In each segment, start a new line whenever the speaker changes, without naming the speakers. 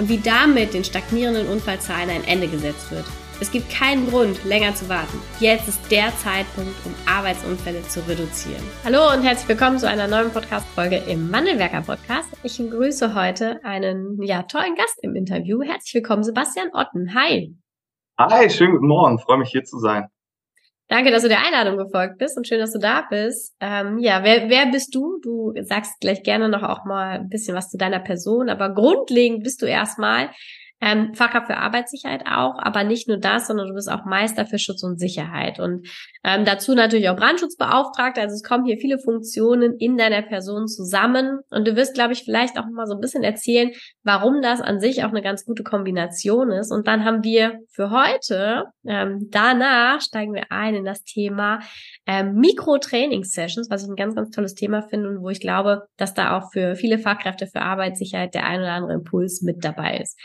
und wie damit den stagnierenden Unfallzahlen ein Ende gesetzt wird. Es gibt keinen Grund, länger zu warten. Jetzt ist der Zeitpunkt, um Arbeitsunfälle zu reduzieren. Hallo und herzlich willkommen zu einer neuen Podcast-Folge im Wandelwerker Podcast. Ich begrüße heute einen ja, tollen Gast im Interview. Herzlich willkommen, Sebastian Otten. Hi.
Hi, schönen guten Morgen. freue mich hier zu sein.
Danke, dass du der Einladung gefolgt bist und schön, dass du da bist. Ähm, ja, wer, wer bist du? Du sagst gleich gerne noch auch mal ein bisschen was zu deiner Person, aber grundlegend bist du erstmal ähm, Fachkraft für Arbeitssicherheit auch, aber nicht nur das, sondern du bist auch Meister für Schutz und Sicherheit und ähm, dazu natürlich auch Brandschutzbeauftragter. Also es kommen hier viele Funktionen in deiner Person zusammen und du wirst, glaube ich, vielleicht auch mal so ein bisschen erzählen, warum das an sich auch eine ganz gute Kombination ist. Und dann haben wir für heute, ähm, danach steigen wir ein in das Thema ähm, Mikro-Training-Sessions, was ich ein ganz, ganz tolles Thema finde und wo ich glaube, dass da auch für viele Fachkräfte für Arbeitssicherheit der ein oder andere Impuls mit dabei ist.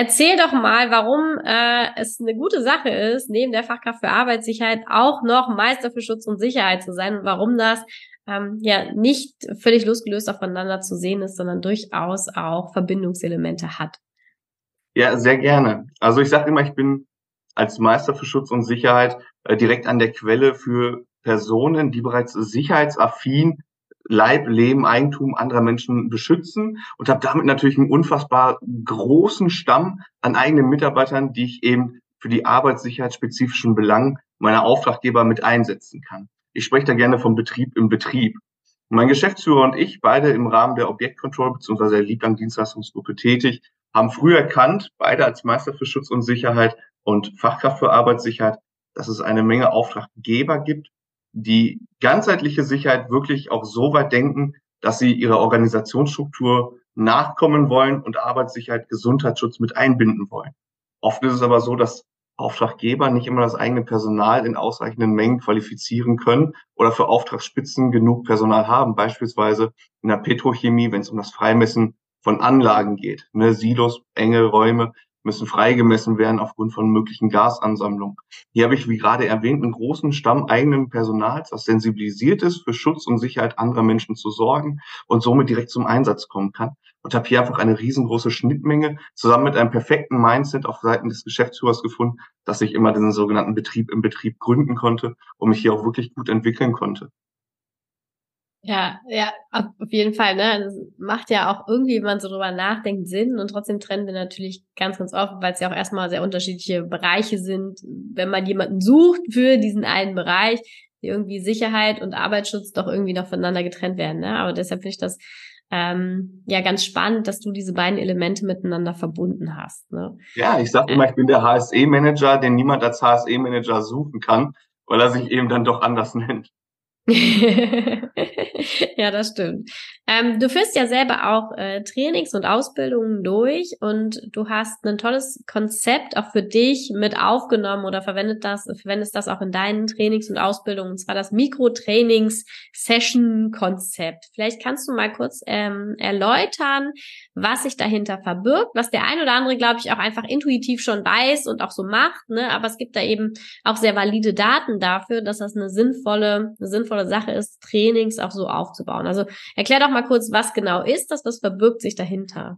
Erzähl doch mal, warum äh, es eine gute Sache ist, neben der Fachkraft für Arbeitssicherheit auch noch Meister für Schutz und Sicherheit zu sein und warum das ähm, ja nicht völlig losgelöst aufeinander zu sehen ist, sondern durchaus auch Verbindungselemente hat.
Ja, sehr gerne. Also ich sage immer, ich bin als Meister für Schutz und Sicherheit äh, direkt an der Quelle für Personen, die bereits sicherheitsaffin Leib, Leben, Eigentum anderer Menschen beschützen und habe damit natürlich einen unfassbar großen Stamm an eigenen Mitarbeitern, die ich eben für die arbeitssicherheitsspezifischen Belangen meiner Auftraggeber mit einsetzen kann. Ich spreche da gerne vom Betrieb im Betrieb. mein Geschäftsführer und ich, beide im Rahmen der Objektkontrolle bzw. der Lieblang-Dienstleistungsgruppe tätig, haben früh erkannt, beide als Meister für Schutz und Sicherheit und Fachkraft für Arbeitssicherheit, dass es eine Menge Auftraggeber gibt, die ganzheitliche Sicherheit wirklich auch so weit denken, dass sie ihrer Organisationsstruktur nachkommen wollen und Arbeitssicherheit, Gesundheitsschutz mit einbinden wollen. Oft ist es aber so, dass Auftraggeber nicht immer das eigene Personal in ausreichenden Mengen qualifizieren können oder für Auftragsspitzen genug Personal haben, beispielsweise in der Petrochemie, wenn es um das Freimessen von Anlagen geht. Ne, Silos, enge Räume, müssen freigemessen werden aufgrund von möglichen Gasansammlungen. Hier habe ich, wie gerade erwähnt, einen großen Stamm eigenen Personals, das sensibilisiert ist, für Schutz und Sicherheit anderer Menschen zu sorgen und somit direkt zum Einsatz kommen kann. Und habe hier einfach eine riesengroße Schnittmenge zusammen mit einem perfekten Mindset auf Seiten des Geschäftsführers gefunden, dass ich immer diesen sogenannten Betrieb im Betrieb gründen konnte und mich hier auch wirklich gut entwickeln konnte.
Ja, ja, auf jeden Fall, ne? Das macht ja auch irgendwie, wenn man so drüber nachdenkt, Sinn und trotzdem trennen wir natürlich ganz, ganz oft, weil es ja auch erstmal sehr unterschiedliche Bereiche sind. Wenn man jemanden sucht für diesen einen Bereich, die irgendwie Sicherheit und Arbeitsschutz doch irgendwie noch voneinander getrennt werden, ne? Aber deshalb finde ich das ähm, ja ganz spannend, dass du diese beiden Elemente miteinander verbunden hast. Ne?
Ja, ich sage immer, ich bin der HSE-Manager, den niemand als HSE-Manager suchen kann, weil er sich eben dann doch anders nennt.
ja, das stimmt. Ähm, du führst ja selber auch äh, Trainings und Ausbildungen durch und du hast ein tolles Konzept auch für dich mit aufgenommen oder verwendet das, verwendest das auch in deinen Trainings und Ausbildungen, und zwar das Mikrotrainings-Session-Konzept. Vielleicht kannst du mal kurz ähm, erläutern, was sich dahinter verbirgt, was der ein oder andere, glaube ich, auch einfach intuitiv schon weiß und auch so macht, ne? Aber es gibt da eben auch sehr valide Daten dafür, dass das eine sinnvolle, eine sinnvolle Sache ist, Trainings auch so aufzubauen. Also erklär doch mal kurz, was genau ist das, was verbirgt sich dahinter?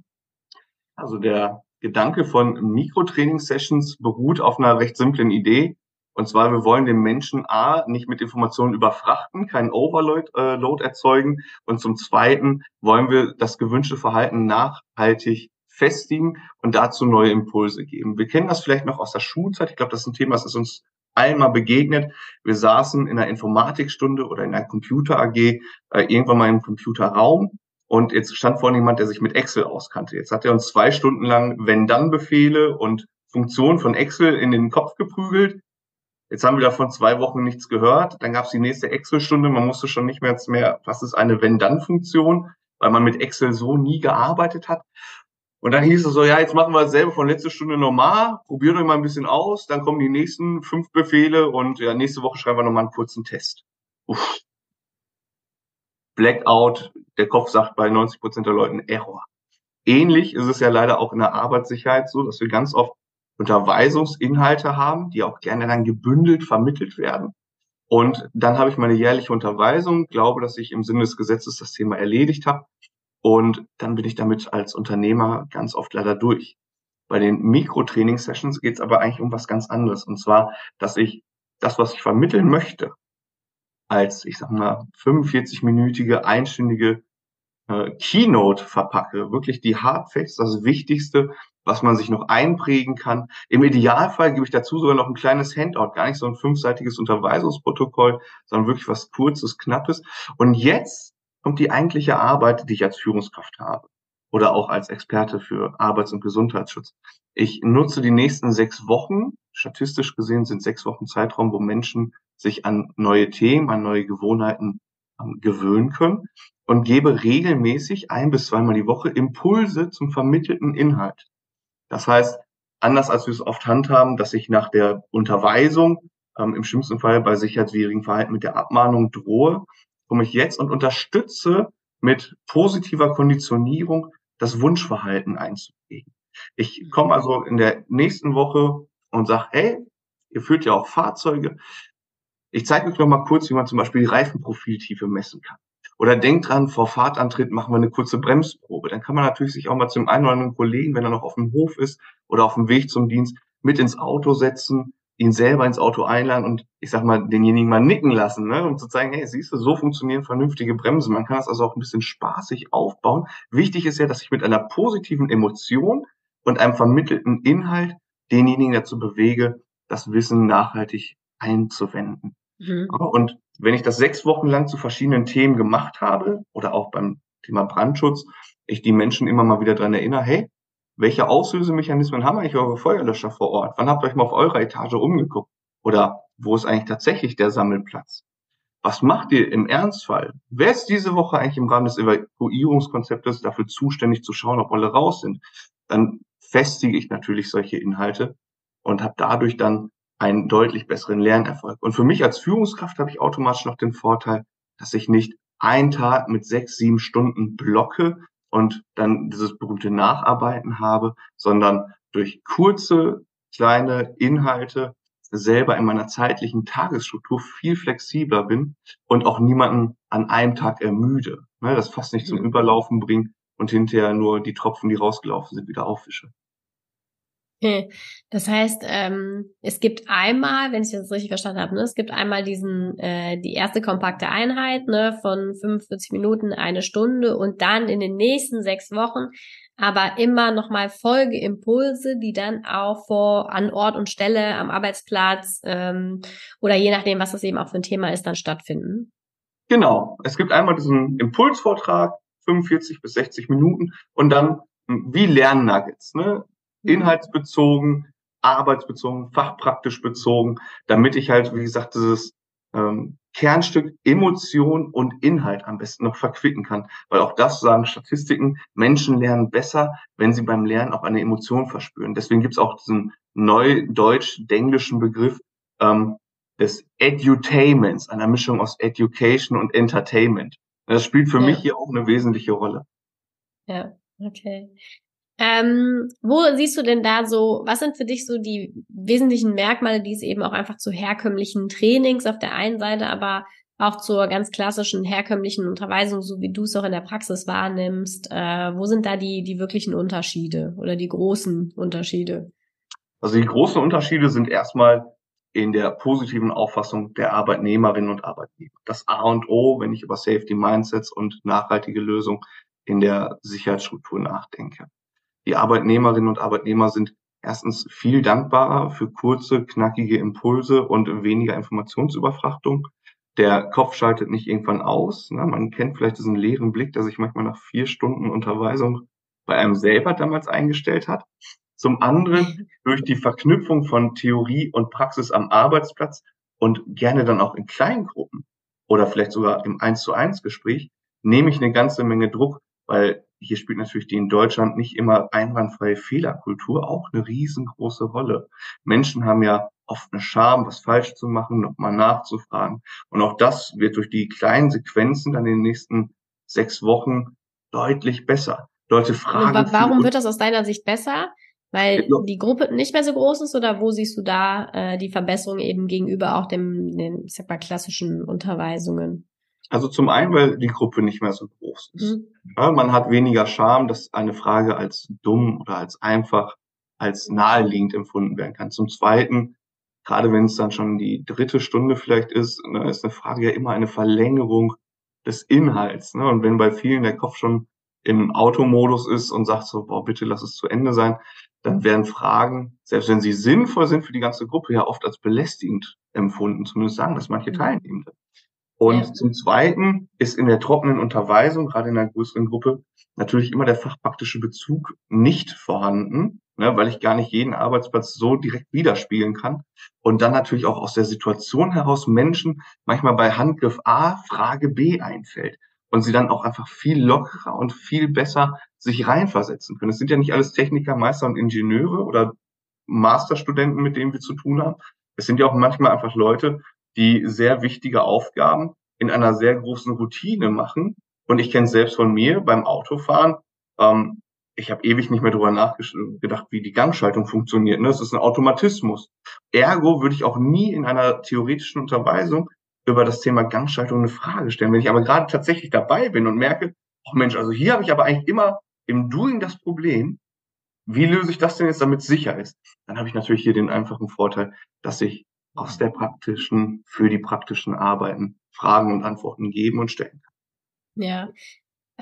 Also der Gedanke von Mikrotraining-Sessions beruht auf einer recht simplen Idee. Und zwar, wir wollen den Menschen A nicht mit Informationen überfrachten, keinen Overload äh, erzeugen. Und zum Zweiten wollen wir das gewünschte Verhalten nachhaltig festigen und dazu neue Impulse geben. Wir kennen das vielleicht noch aus der Schulzeit. Ich glaube, das ist ein Thema, das ist uns einmal begegnet. Wir saßen in einer Informatikstunde oder in einer Computer AG äh, irgendwann mal im Computerraum und jetzt stand vorne jemand, der sich mit Excel auskannte. Jetzt hat er uns zwei Stunden lang Wenn-Dann-Befehle und Funktionen von Excel in den Kopf geprügelt. Jetzt haben wir davon zwei Wochen nichts gehört. Dann gab es die nächste Excel-Stunde. Man musste schon nicht mehr, mehr was ist eine Wenn-Dann-Funktion, weil man mit Excel so nie gearbeitet hat. Und dann hieß es so, ja, jetzt machen wir dasselbe von letzter Stunde normal, probiert euch mal ein bisschen aus, dann kommen die nächsten fünf Befehle und ja, nächste Woche schreiben wir nochmal einen kurzen Test. Uff. Blackout, der Kopf sagt bei 90 Prozent der Leuten Error. Ähnlich ist es ja leider auch in der Arbeitssicherheit so, dass wir ganz oft Unterweisungsinhalte haben, die auch gerne dann gebündelt vermittelt werden. Und dann habe ich meine jährliche Unterweisung, glaube, dass ich im Sinne des Gesetzes das Thema erledigt habe. Und dann bin ich damit als Unternehmer ganz oft leider durch. Bei den Mikrotraining-Sessions geht es aber eigentlich um was ganz anderes. Und zwar, dass ich das, was ich vermitteln möchte, als, ich sag mal, 45-minütige, einstündige äh, Keynote verpacke. Wirklich die Hardfacts, das Wichtigste, was man sich noch einprägen kann. Im Idealfall gebe ich dazu sogar noch ein kleines Handout, gar nicht so ein fünfseitiges Unterweisungsprotokoll, sondern wirklich was Kurzes, Knappes. Und jetzt kommt die eigentliche Arbeit, die ich als Führungskraft habe oder auch als Experte für Arbeits- und Gesundheitsschutz. Ich nutze die nächsten sechs Wochen, statistisch gesehen sind sechs Wochen Zeitraum, wo Menschen sich an neue Themen, an neue Gewohnheiten ähm, gewöhnen können und gebe regelmäßig ein bis zweimal die Woche Impulse zum vermittelten Inhalt. Das heißt, anders als wir es oft handhaben, dass ich nach der Unterweisung ähm, im schlimmsten Fall bei sicherheitswidrigen Verhalten mit der Abmahnung drohe, komme ich jetzt und unterstütze mit positiver Konditionierung das Wunschverhalten einzuprägen. Ich komme also in der nächsten Woche und sage, hey, ihr führt ja auch Fahrzeuge. Ich zeige euch noch mal kurz, wie man zum Beispiel die Reifenprofiltiefe messen kann. Oder denkt dran, vor Fahrtantritt machen wir eine kurze Bremsprobe. Dann kann man natürlich sich auch mal zum einen oder anderen Kollegen, wenn er noch auf dem Hof ist oder auf dem Weg zum Dienst, mit ins Auto setzen, ihn selber ins Auto einladen und ich sag mal, denjenigen mal nicken lassen, ne, um zu zeigen, hey, siehst du, so funktionieren vernünftige Bremsen. Man kann das also auch ein bisschen spaßig aufbauen. Wichtig ist ja, dass ich mit einer positiven Emotion und einem vermittelten Inhalt denjenigen dazu bewege, das Wissen nachhaltig einzuwenden. Mhm. Und wenn ich das sechs Wochen lang zu verschiedenen Themen gemacht habe oder auch beim Thema Brandschutz, ich die Menschen immer mal wieder dran erinnere, hey, welche Auslösemechanismen haben eigentlich eure Feuerlöscher vor Ort? Wann habt ihr euch mal auf eurer Etage umgeguckt? Oder wo ist eigentlich tatsächlich der Sammelplatz? Was macht ihr im Ernstfall? Wer ist diese Woche eigentlich im Rahmen des Evakuierungskonzeptes dafür zuständig zu schauen, ob alle raus sind? Dann festige ich natürlich solche Inhalte und habe dadurch dann einen deutlich besseren Lernerfolg. Und für mich als Führungskraft habe ich automatisch noch den Vorteil, dass ich nicht einen Tag mit sechs, sieben Stunden blocke und dann dieses berühmte Nacharbeiten habe, sondern durch kurze, kleine Inhalte selber in meiner zeitlichen Tagesstruktur viel flexibler bin und auch niemanden an einem Tag ermüde. Ne, das fast nicht zum. Überlaufen bringt und hinterher nur die Tropfen, die rausgelaufen sind, wieder auffische.
Das heißt, ähm, es gibt einmal, wenn ich das richtig verstanden habe, ne, es gibt einmal diesen äh, die erste kompakte Einheit ne, von 45 Minuten, eine Stunde und dann in den nächsten sechs Wochen aber immer nochmal Folgeimpulse, die dann auch vor an Ort und Stelle am Arbeitsplatz ähm, oder je nachdem, was das eben auch für ein Thema ist, dann stattfinden.
Genau. Es gibt einmal diesen Impulsvortrag, 45 bis 60 Minuten und dann hm, wie Lernnuggets. Ne? Mhm. inhaltsbezogen, arbeitsbezogen, fachpraktisch bezogen, damit ich halt, wie gesagt, dieses ähm, Kernstück Emotion und Inhalt am besten noch verquicken kann. Weil auch das sagen Statistiken, Menschen lernen besser, wenn sie beim Lernen auch eine Emotion verspüren. Deswegen gibt es auch diesen neudeutsch-denglischen Begriff ähm, des Edutainments, einer Mischung aus Education und Entertainment. Das spielt für ja. mich hier auch eine wesentliche Rolle.
Ja, okay. Ähm, wo siehst du denn da so, was sind für dich so die wesentlichen Merkmale, die es eben auch einfach zu herkömmlichen Trainings auf der einen Seite, aber auch zur ganz klassischen herkömmlichen Unterweisung, so wie du es auch in der Praxis wahrnimmst, äh, wo sind da die, die wirklichen Unterschiede oder die großen Unterschiede?
Also die großen Unterschiede sind erstmal in der positiven Auffassung der Arbeitnehmerinnen und Arbeitnehmer. Das A und O, wenn ich über Safety Mindsets und nachhaltige Lösungen in der Sicherheitsstruktur nachdenke. Die Arbeitnehmerinnen und Arbeitnehmer sind erstens viel dankbarer für kurze, knackige Impulse und weniger Informationsüberfrachtung. Der Kopf schaltet nicht irgendwann aus. Ne? Man kennt vielleicht diesen leeren Blick, der sich manchmal nach vier Stunden Unterweisung bei einem selber damals eingestellt hat. Zum anderen durch die Verknüpfung von Theorie und Praxis am Arbeitsplatz und gerne dann auch in kleinen Gruppen oder vielleicht sogar im Eins zu eins Gespräch nehme ich eine ganze Menge Druck, weil hier spielt natürlich die in Deutschland nicht immer einwandfreie Fehlerkultur auch eine riesengroße Rolle. Menschen haben ja oft eine Scham, was falsch zu machen, nochmal nachzufragen. Und auch das wird durch die kleinen Sequenzen dann in den nächsten sechs Wochen deutlich besser. Leute fragen.
Aber warum wird das aus deiner Sicht besser? Weil die Gruppe nicht mehr so groß ist oder wo siehst du da äh, die Verbesserung eben gegenüber auch dem, den, ich sag mal, klassischen Unterweisungen?
Also zum einen, weil die Gruppe nicht mehr so groß ist. Mhm. Ja, man hat weniger Scham, dass eine Frage als dumm oder als einfach, als naheliegend empfunden werden kann. Zum zweiten, gerade wenn es dann schon die dritte Stunde vielleicht ist, ne, ist eine Frage ja immer eine Verlängerung des Inhalts. Ne? Und wenn bei vielen der Kopf schon im Automodus ist und sagt so, boah, bitte lass es zu Ende sein, dann werden Fragen, selbst wenn sie sinnvoll sind für die ganze Gruppe, ja oft als belästigend empfunden. Zumindest sagen das manche mhm. Teilnehmende. Und ja. zum Zweiten ist in der trockenen Unterweisung, gerade in einer größeren Gruppe, natürlich immer der fachpraktische Bezug nicht vorhanden, ne, weil ich gar nicht jeden Arbeitsplatz so direkt widerspiegeln kann. Und dann natürlich auch aus der Situation heraus Menschen manchmal bei Handgriff A Frage B einfällt und sie dann auch einfach viel lockerer und viel besser sich reinversetzen können. Es sind ja nicht alles Techniker, Meister und Ingenieure oder Masterstudenten, mit denen wir zu tun haben. Es sind ja auch manchmal einfach Leute, die sehr wichtige Aufgaben in einer sehr großen Routine machen. Und ich kenne selbst von mir beim Autofahren. Ähm, ich habe ewig nicht mehr darüber nachgedacht, wie die Gangschaltung funktioniert. Ne? Das ist ein Automatismus. Ergo würde ich auch nie in einer theoretischen Unterweisung über das Thema Gangschaltung eine Frage stellen. Wenn ich aber gerade tatsächlich dabei bin und merke, oh Mensch, also hier habe ich aber eigentlich immer im Doing das Problem, wie löse ich das denn jetzt, damit es sicher ist? Dann habe ich natürlich hier den einfachen Vorteil, dass ich aus der praktischen, für die praktischen Arbeiten Fragen und Antworten geben und stellen kann.
Ja.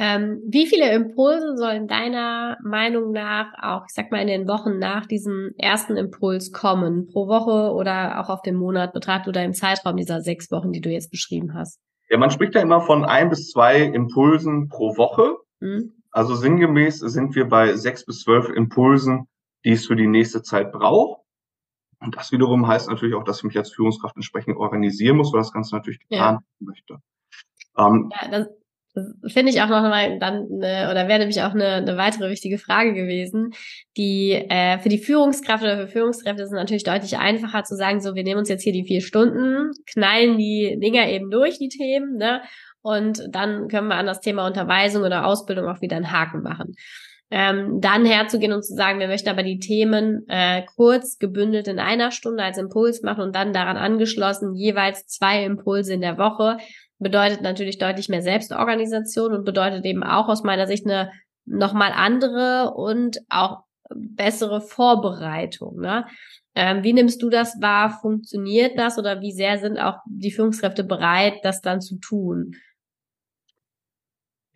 Ähm, wie viele Impulse sollen deiner Meinung nach auch, ich sag mal, in den Wochen nach diesem ersten Impuls kommen? Pro Woche oder auch auf den Monat betrachtet oder im Zeitraum dieser sechs Wochen, die du jetzt beschrieben hast?
Ja, man spricht ja immer von ein bis zwei Impulsen pro Woche. Mhm. Also sinngemäß sind wir bei sechs bis zwölf Impulsen, die es für die nächste Zeit braucht. Und das wiederum heißt natürlich auch, dass ich mich als Führungskraft entsprechend organisieren muss, weil das Ganze natürlich getan ja. möchte.
Ähm, ja, das, das finde ich auch noch mal dann eine, oder wäre nämlich auch eine, eine weitere wichtige Frage gewesen. Die äh, für die Führungskraft oder für Führungskräfte ist es natürlich deutlich einfacher zu sagen, so wir nehmen uns jetzt hier die vier Stunden, knallen die Dinger eben durch die Themen, ne? Und dann können wir an das Thema Unterweisung oder Ausbildung auch wieder einen Haken machen ähm, dann herzugehen und zu sagen, wir möchten aber die Themen äh, kurz gebündelt in einer Stunde als Impuls machen und dann daran angeschlossen jeweils zwei Impulse in der Woche, bedeutet natürlich deutlich mehr Selbstorganisation und bedeutet eben auch aus meiner Sicht eine nochmal andere und auch bessere Vorbereitung. Ne? Ähm, wie nimmst du das wahr? Funktioniert das oder wie sehr sind auch die Führungskräfte bereit, das dann zu tun?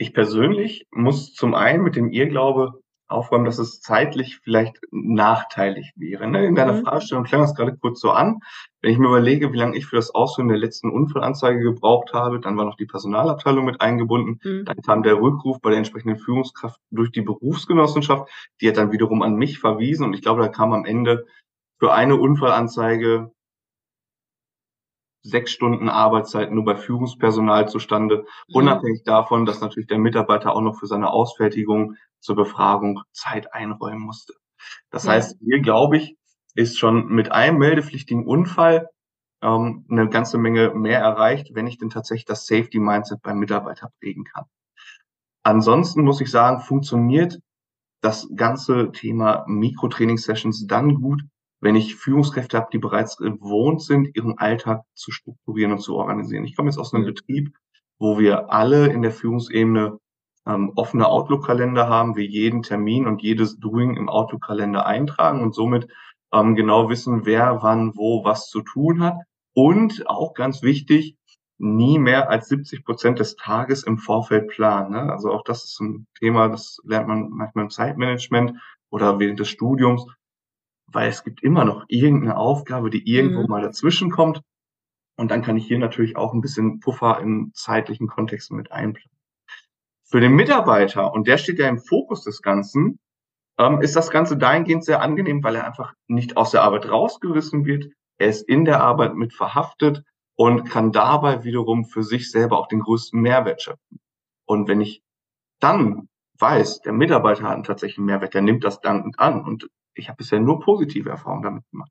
Ich persönlich muss zum einen mit dem Irrglaube aufräumen, dass es zeitlich vielleicht nachteilig wäre. Ne? In deiner mhm. Fragestellung klang das gerade kurz so an. Wenn ich mir überlege, wie lange ich für das Ausfüllen der letzten Unfallanzeige gebraucht habe, dann war noch die Personalabteilung mit eingebunden. Mhm. Dann kam der Rückruf bei der entsprechenden Führungskraft durch die Berufsgenossenschaft. Die hat dann wiederum an mich verwiesen und ich glaube, da kam am Ende für eine Unfallanzeige sechs Stunden Arbeitszeit nur bei Führungspersonal zustande, mhm. unabhängig davon, dass natürlich der Mitarbeiter auch noch für seine Ausfertigung zur Befragung Zeit einräumen musste. Das ja. heißt, hier glaube ich, ist schon mit einem meldepflichtigen Unfall ähm, eine ganze Menge mehr erreicht, wenn ich denn tatsächlich das Safety Mindset beim Mitarbeiter prägen kann. Ansonsten muss ich sagen, funktioniert das ganze Thema Mikrotraining-Sessions dann gut, wenn ich Führungskräfte habe, die bereits gewohnt sind, ihren Alltag zu strukturieren und zu organisieren. Ich komme jetzt aus einem Betrieb, wo wir alle in der Führungsebene ähm, offene Outlook-Kalender haben, wir jeden Termin und jedes Doing im Outlook-Kalender eintragen und somit ähm, genau wissen, wer wann wo was zu tun hat. Und auch ganz wichtig, nie mehr als 70 Prozent des Tages im Vorfeld planen. Ne? Also auch das ist ein Thema, das lernt man manchmal im Zeitmanagement oder während des Studiums weil es gibt immer noch irgendeine Aufgabe, die irgendwo mhm. mal dazwischen kommt. Und dann kann ich hier natürlich auch ein bisschen Puffer im zeitlichen Kontext mit einplanen. Für den Mitarbeiter, und der steht ja im Fokus des Ganzen, ähm, ist das Ganze dahingehend sehr angenehm, weil er einfach nicht aus der Arbeit rausgerissen wird. Er ist in der Arbeit mit verhaftet und kann dabei wiederum für sich selber auch den größten Mehrwert schöpfen. Und wenn ich dann weiß, der Mitarbeiter hat einen tatsächlichen Mehrwert, der nimmt das dankend an und ich habe bisher nur positive Erfahrungen damit gemacht,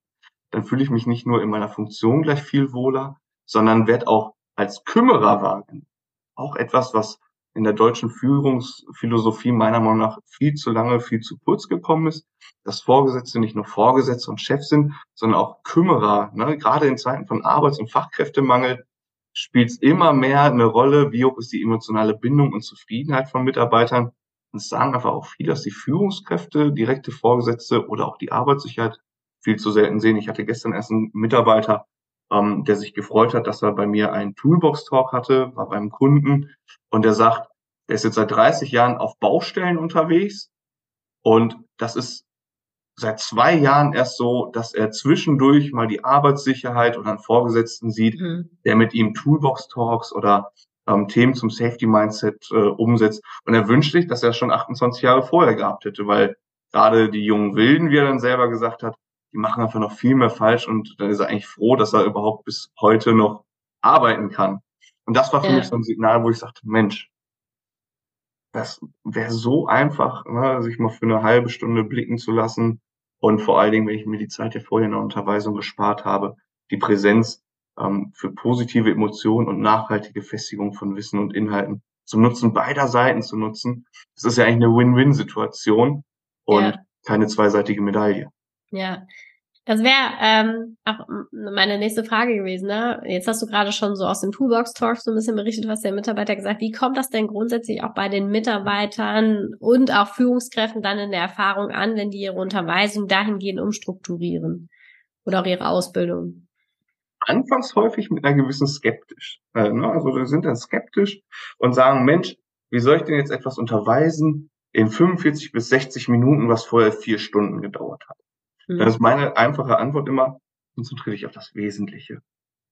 dann fühle ich mich nicht nur in meiner Funktion gleich viel wohler, sondern werde auch als Kümmerer wahrgenommen. Auch etwas, was in der deutschen Führungsphilosophie meiner Meinung nach viel zu lange, viel zu kurz gekommen ist, dass Vorgesetzte nicht nur Vorgesetzte und Chefs sind, sondern auch Kümmerer. Ne? Gerade in Zeiten von Arbeits- und Fachkräftemangel spielt es immer mehr eine Rolle, wie hoch ist die emotionale Bindung und Zufriedenheit von Mitarbeitern. Und es sagen einfach auch viele, dass die Führungskräfte, direkte Vorgesetzte oder auch die Arbeitssicherheit viel zu selten sehen. Ich hatte gestern erst einen Mitarbeiter, ähm, der sich gefreut hat, dass er bei mir einen Toolbox-Talk hatte, war beim Kunden und der sagt, er ist jetzt seit 30 Jahren auf Baustellen unterwegs und das ist seit zwei Jahren erst so, dass er zwischendurch mal die Arbeitssicherheit oder einen Vorgesetzten sieht, mhm. der mit ihm Toolbox-Talks oder ähm, Themen zum Safety-Mindset äh, umsetzt. Und er wünscht sich, dass er es schon 28 Jahre vorher gehabt hätte, weil gerade die jungen Wilden, wie er dann selber gesagt hat, die machen einfach noch viel mehr falsch und dann ist er eigentlich froh, dass er überhaupt bis heute noch arbeiten kann. Und das war für ja. mich so ein Signal, wo ich sagte, Mensch, das wäre so einfach, ne, sich mal für eine halbe Stunde blicken zu lassen und vor allen Dingen, wenn ich mir die Zeit ja vorher in der Unterweisung gespart habe, die Präsenz für positive Emotionen und nachhaltige Festigung von Wissen und Inhalten zum Nutzen beider Seiten zu nutzen. Das ist ja eigentlich eine Win-Win-Situation und ja. keine zweiseitige Medaille.
Ja, das wäre ähm, auch meine nächste Frage gewesen. Ne? Jetzt hast du gerade schon so aus dem Toolbox-Talk so ein bisschen berichtet, was der Mitarbeiter gesagt. Wie kommt das denn grundsätzlich auch bei den Mitarbeitern und auch Führungskräften dann in der Erfahrung an, wenn die ihre Unterweisung dahingehend umstrukturieren oder auch ihre Ausbildung?
Anfangs häufig mit einer gewissen skeptisch. Äh, ne? Also wir sind dann skeptisch und sagen, Mensch, wie soll ich denn jetzt etwas unterweisen in 45 bis 60 Minuten, was vorher vier Stunden gedauert hat? Mhm. Dann ist meine einfache Antwort immer, konzentriere dich auf das Wesentliche.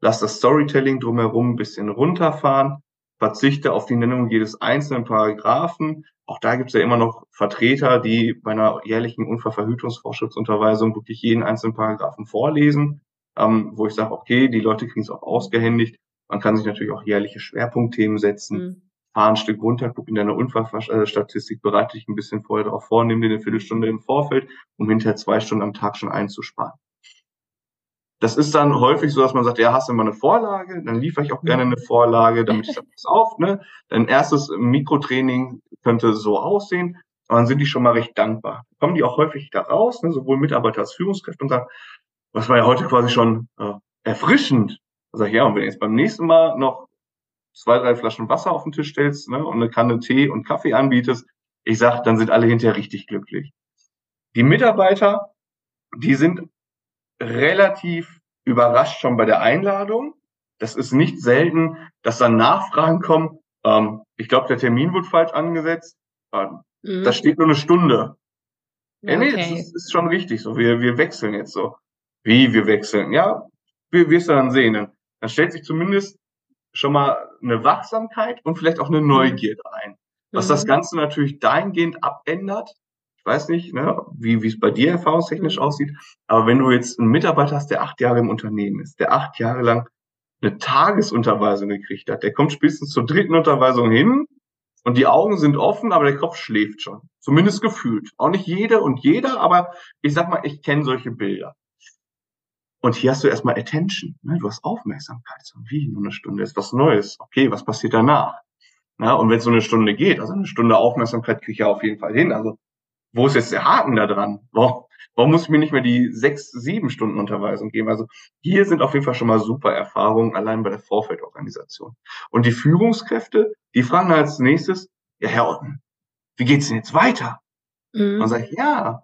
Lass das Storytelling drumherum ein bisschen runterfahren, verzichte auf die Nennung jedes einzelnen Paragraphen. Auch da gibt es ja immer noch Vertreter, die bei einer jährlichen Unfallverhütungsvorschriftsunterweisung wirklich jeden einzelnen Paragraphen vorlesen, ähm, wo ich sage, okay, die Leute kriegen es auch ausgehändigt. Man kann sich natürlich auch jährliche Schwerpunktthemen setzen. Mhm fahr ein Stück runter, guck in deiner Unfallstatistik, bereite dich ein bisschen vorher darauf vor, nimm dir eine Viertelstunde im Vorfeld, um hinterher zwei Stunden am Tag schon einzusparen. Das ist dann häufig so, dass man sagt, ja, hast du mal eine Vorlage, dann liefere ich auch gerne eine Vorlage, damit ich das auf, ne? Dein erstes Mikrotraining könnte so aussehen, aber dann sind die schon mal recht dankbar. Kommen die auch häufig da raus, ne? sowohl Mitarbeiter als Führungskräfte und sagen, was war ja heute quasi schon äh, erfrischend. Da sage ich, ja, und wenn ihr jetzt beim nächsten Mal noch zwei, drei Flaschen Wasser auf den Tisch stellst ne, und eine Kanne Tee und Kaffee anbietest, ich sag, dann sind alle hinterher richtig glücklich. Die Mitarbeiter, die sind relativ überrascht schon bei der Einladung. Das ist nicht selten, dass dann Nachfragen kommen. Ähm, ich glaube, der Termin wird falsch angesetzt. Äh, mhm. Da steht nur eine Stunde. Ja, okay. nee, das ist, ist, schon richtig so. Wir, wir wechseln jetzt so. Wie wir wechseln? Ja, wir wirst du dann sehen. Dann stellt sich zumindest schon mal eine Wachsamkeit und vielleicht auch eine Neugierde ein. Was mhm. das Ganze natürlich dahingehend abändert, ich weiß nicht, ne, wie, wie es bei dir erfahrungstechnisch mhm. aussieht, aber wenn du jetzt einen Mitarbeiter hast, der acht Jahre im Unternehmen ist, der acht Jahre lang eine Tagesunterweisung gekriegt hat, der kommt spätestens zur dritten Unterweisung hin und die Augen sind offen, aber der Kopf schläft schon. Zumindest gefühlt. Auch nicht jede und jeder, aber ich sag mal, ich kenne solche Bilder. Und hier hast du erstmal Attention, ne? du hast Aufmerksamkeit. So, wie, nur eine Stunde ist was Neues. Okay, was passiert danach? Na, und wenn es so eine Stunde geht, also eine Stunde Aufmerksamkeit kriege ich ja auf jeden Fall hin. Also wo ist jetzt der Haken da dran? Warum, warum muss ich mir nicht mehr die sechs, sieben Stunden Unterweisung geben? Also hier sind auf jeden Fall schon mal super Erfahrungen allein bei der Vorfeldorganisation. Und die Führungskräfte, die fragen als nächstes, ja Herr Otten, wie geht's denn jetzt weiter? Mhm. Und sage ich, ja,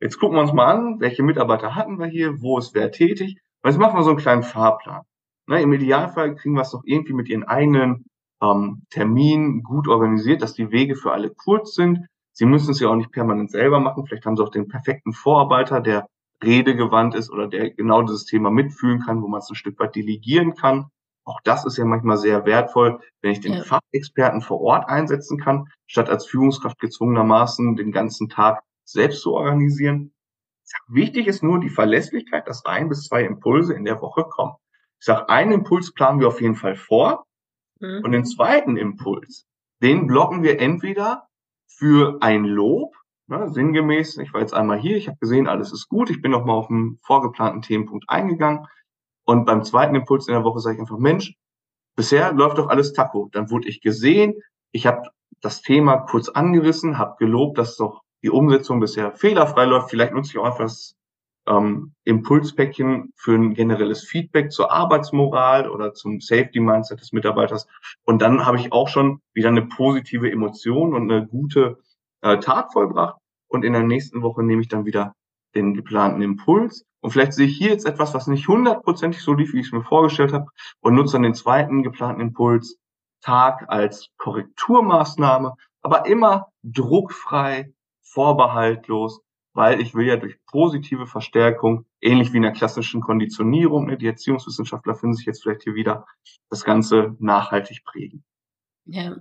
Jetzt gucken wir uns mal an, welche Mitarbeiter hatten wir hier, wo ist wer tätig. Und jetzt machen wir so einen kleinen Fahrplan. Ne, Im Idealfall kriegen wir es doch irgendwie mit ihren eigenen ähm, Terminen gut organisiert, dass die Wege für alle kurz sind. Sie müssen es ja auch nicht permanent selber machen. Vielleicht haben sie auch den perfekten Vorarbeiter, der redegewandt ist oder der genau dieses Thema mitfühlen kann, wo man es ein Stück weit delegieren kann. Auch das ist ja manchmal sehr wertvoll, wenn ich den ja. Fachexperten vor Ort einsetzen kann, statt als Führungskraft gezwungenermaßen den ganzen Tag selbst zu organisieren. Wichtig ist nur die Verlässlichkeit, dass ein bis zwei Impulse in der Woche kommen. Ich sage, einen Impuls planen wir auf jeden Fall vor mhm. und den zweiten Impuls, den blocken wir entweder für ein Lob, ne, sinngemäß, ich war jetzt einmal hier, ich habe gesehen, alles ist gut, ich bin noch mal auf einen vorgeplanten Themenpunkt eingegangen und beim zweiten Impuls in der Woche sage ich einfach, Mensch, bisher läuft doch alles Taco. Dann wurde ich gesehen, ich habe das Thema kurz angerissen, habe gelobt, dass doch die Umsetzung bisher fehlerfrei läuft. Vielleicht nutze ich auch einfach das ähm, Impulspäckchen für ein generelles Feedback zur Arbeitsmoral oder zum Safety-Mindset des Mitarbeiters. Und dann habe ich auch schon wieder eine positive Emotion und eine gute äh, Tat vollbracht. Und in der nächsten Woche nehme ich dann wieder den geplanten Impuls. Und vielleicht sehe ich hier jetzt etwas, was nicht hundertprozentig so lief, wie ich es mir vorgestellt habe, und nutze dann den zweiten geplanten Impuls Tag als Korrekturmaßnahme, aber immer druckfrei, vorbehaltlos, weil ich will ja durch positive Verstärkung, ähnlich wie in der klassischen Konditionierung, ne, die Erziehungswissenschaftler finden sich jetzt vielleicht hier wieder, das Ganze nachhaltig prägen.
Ja.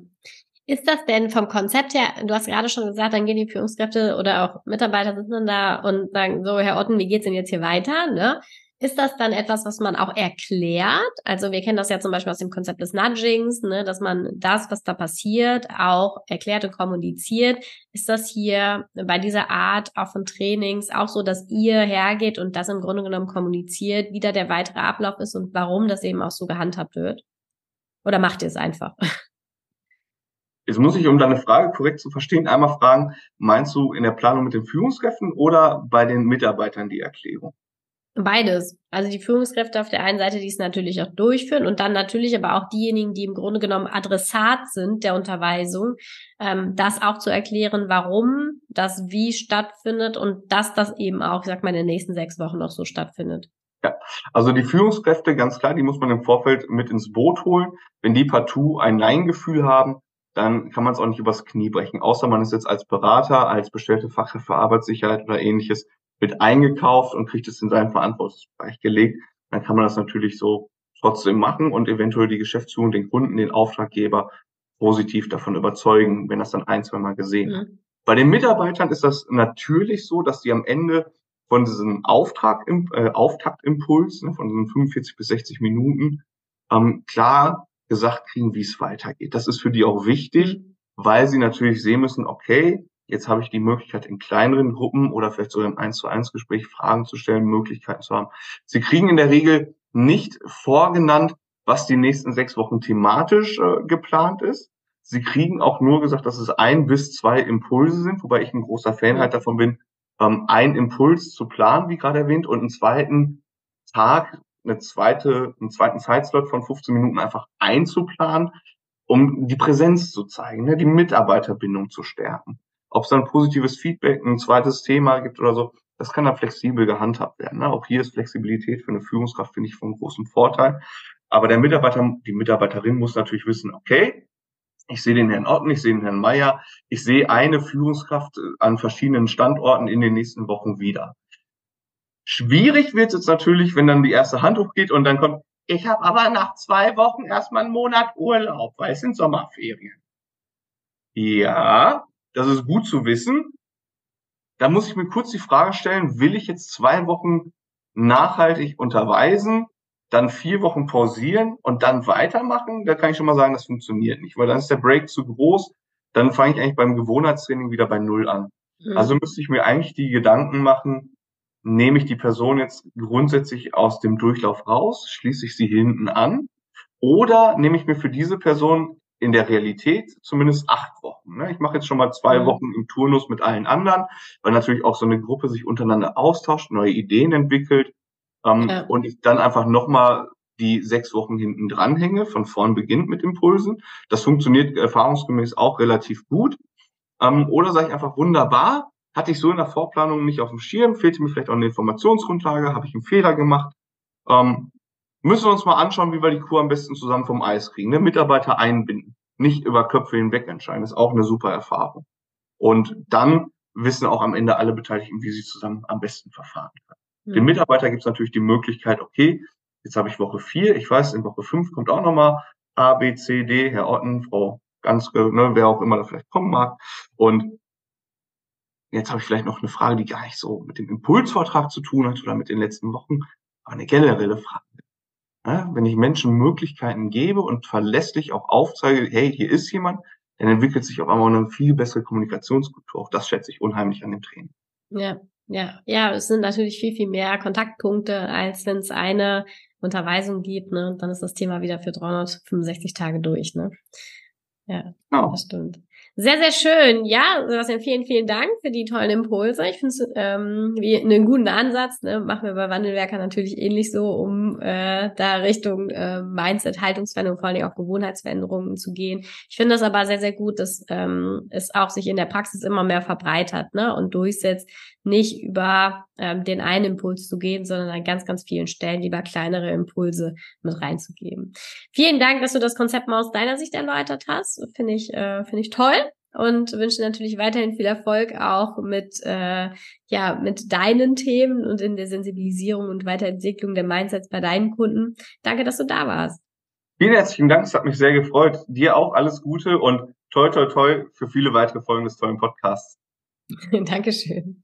Ist das denn vom Konzept her, du hast gerade schon gesagt, dann gehen die Führungskräfte oder auch Mitarbeiter sitzen da und sagen, so, Herr Otten, wie geht's denn jetzt hier weiter? Ne? Ist das dann etwas, was man auch erklärt? Also wir kennen das ja zum Beispiel aus dem Konzept des Nudgings, ne, dass man das, was da passiert, auch erklärt und kommuniziert. Ist das hier bei dieser Art auch von Trainings auch so, dass ihr hergeht und das im Grunde genommen kommuniziert, wie da der weitere Ablauf ist und warum das eben auch so gehandhabt wird? Oder macht ihr es einfach?
Jetzt muss ich, um deine Frage korrekt zu verstehen, einmal fragen, meinst du in der Planung mit den Führungskräften oder bei den Mitarbeitern die Erklärung?
Beides. Also die Führungskräfte auf der einen Seite, die es natürlich auch durchführen und dann natürlich aber auch diejenigen, die im Grunde genommen Adressat sind der Unterweisung, ähm, das auch zu erklären, warum das wie stattfindet und dass das eben auch, ich sag mal, in den nächsten sechs Wochen noch so stattfindet.
Ja, also die Führungskräfte, ganz klar, die muss man im Vorfeld mit ins Boot holen. Wenn die partout ein Nein-Gefühl haben, dann kann man es auch nicht übers Knie brechen. Außer man ist jetzt als Berater, als bestellte Fachkraft für Arbeitssicherheit oder ähnliches wird eingekauft und kriegt es in seinen Verantwortungsbereich gelegt, dann kann man das natürlich so trotzdem machen und eventuell die Geschäftsführung, den Kunden, den Auftraggeber positiv davon überzeugen, wenn das dann ein, zwei Mal gesehen mhm. hat. Bei den Mitarbeitern ist das natürlich so, dass die am Ende von diesem Auftrag, äh, Auftaktimpuls, ne, von diesen 45 bis 60 Minuten, ähm, klar gesagt kriegen, wie es weitergeht. Das ist für die auch wichtig, mhm. weil sie natürlich sehen müssen, okay, Jetzt habe ich die Möglichkeit, in kleineren Gruppen oder vielleicht sogar im 1 zu 1 Gespräch Fragen zu stellen, Möglichkeiten zu haben. Sie kriegen in der Regel nicht vorgenannt, was die nächsten sechs Wochen thematisch äh, geplant ist. Sie kriegen auch nur gesagt, dass es ein bis zwei Impulse sind, wobei ich ein großer Fan halt davon bin, ähm, ein Impuls zu planen, wie gerade erwähnt, und einen zweiten Tag, eine zweite, einen zweiten Zeitslot von 15 Minuten einfach einzuplanen, um die Präsenz zu zeigen, ne, die Mitarbeiterbindung zu stärken. Ob es dann positives Feedback, ein zweites Thema gibt oder so, das kann dann flexibel gehandhabt werden. Ne? Auch hier ist Flexibilität für eine Führungskraft, finde ich, von großem Vorteil. Aber der Mitarbeiter, die Mitarbeiterin muss natürlich wissen, okay, ich sehe den Herrn Otten, ich sehe den Herrn Meier, ich sehe eine Führungskraft an verschiedenen Standorten in den nächsten Wochen wieder. Schwierig wird es jetzt natürlich, wenn dann die erste Hand hochgeht und dann kommt, ich habe aber nach zwei Wochen erstmal einen Monat Urlaub, weil es sind Sommerferien. Ja, das ist gut zu wissen. Da muss ich mir kurz die Frage stellen, will ich jetzt zwei Wochen nachhaltig unterweisen, dann vier Wochen pausieren und dann weitermachen? Da kann ich schon mal sagen, das funktioniert nicht, weil dann ist der Break zu groß. Dann fange ich eigentlich beim Gewohnheitstraining wieder bei Null an. Mhm. Also müsste ich mir eigentlich die Gedanken machen, nehme ich die Person jetzt grundsätzlich aus dem Durchlauf raus, schließe ich sie hinten an oder nehme ich mir für diese Person in der Realität zumindest acht Wochen. Ne? Ich mache jetzt schon mal zwei mhm. Wochen im Turnus mit allen anderen, weil natürlich auch so eine Gruppe sich untereinander austauscht, neue Ideen entwickelt ähm, ja. und ich dann einfach nochmal die sechs Wochen hinten dranhänge, von vorn beginnt mit Impulsen. Das funktioniert erfahrungsgemäß auch relativ gut. Ähm, oder sage ich einfach wunderbar, hatte ich so in der Vorplanung nicht auf dem Schirm, fehlte mir vielleicht auch eine Informationsgrundlage, habe ich einen Fehler gemacht. Ähm, müssen wir uns mal anschauen, wie wir die Kuh am besten zusammen vom Eis kriegen. Ne? Mitarbeiter einbinden, nicht über Köpfe hinweg entscheiden, ist auch eine super Erfahrung. Und dann wissen auch am Ende alle Beteiligten, wie sie zusammen am besten verfahren können. Mhm. Dem Mitarbeiter gibt es natürlich die Möglichkeit, okay, jetzt habe ich Woche vier, ich weiß, in Woche fünf kommt auch nochmal A, B, C, D, Herr Otten, Frau ganz, ne, wer auch immer da vielleicht kommen mag. Und jetzt habe ich vielleicht noch eine Frage, die gar nicht so mit dem Impulsvortrag zu tun hat oder mit den letzten Wochen, aber eine generelle Frage. Ja, wenn ich Menschen Möglichkeiten gebe und verlässlich auch aufzeige, hey, hier ist jemand, dann entwickelt sich auf einmal eine viel bessere Kommunikationskultur. Auch das schätze ich unheimlich an dem Training.
Ja, ja, ja, es sind natürlich viel, viel mehr Kontaktpunkte, als wenn es eine Unterweisung gibt, ne? Und dann ist das Thema wieder für 365 Tage durch, ne? Ja, oh. das stimmt. Sehr, sehr schön. Ja, Sebastian, vielen, vielen Dank für die tollen Impulse. Ich finde es ähm, wie einen guten Ansatz. Ne? Machen wir bei Wandelwerker natürlich ähnlich so, um äh, da Richtung äh, Mindset, Haltungsveränderung, vor allem auch Gewohnheitsveränderungen zu gehen. Ich finde das aber sehr, sehr gut, dass ähm, es auch sich in der Praxis immer mehr verbreitert ne? und durchsetzt, nicht über ähm, den einen Impuls zu gehen, sondern an ganz, ganz vielen Stellen lieber kleinere Impulse mit reinzugeben. Vielen Dank, dass du das Konzept mal aus deiner Sicht erläutert hast. Finde ich, äh, finde ich toll und wünsche natürlich weiterhin viel Erfolg auch mit äh, ja mit deinen Themen und in der Sensibilisierung und Weiterentwicklung der Mindsets bei deinen Kunden. Danke, dass du da warst.
Vielen herzlichen Dank, es hat mich sehr gefreut. Dir auch alles Gute und toi toi toi für viele weitere Folgen des tollen Podcasts.
Dankeschön.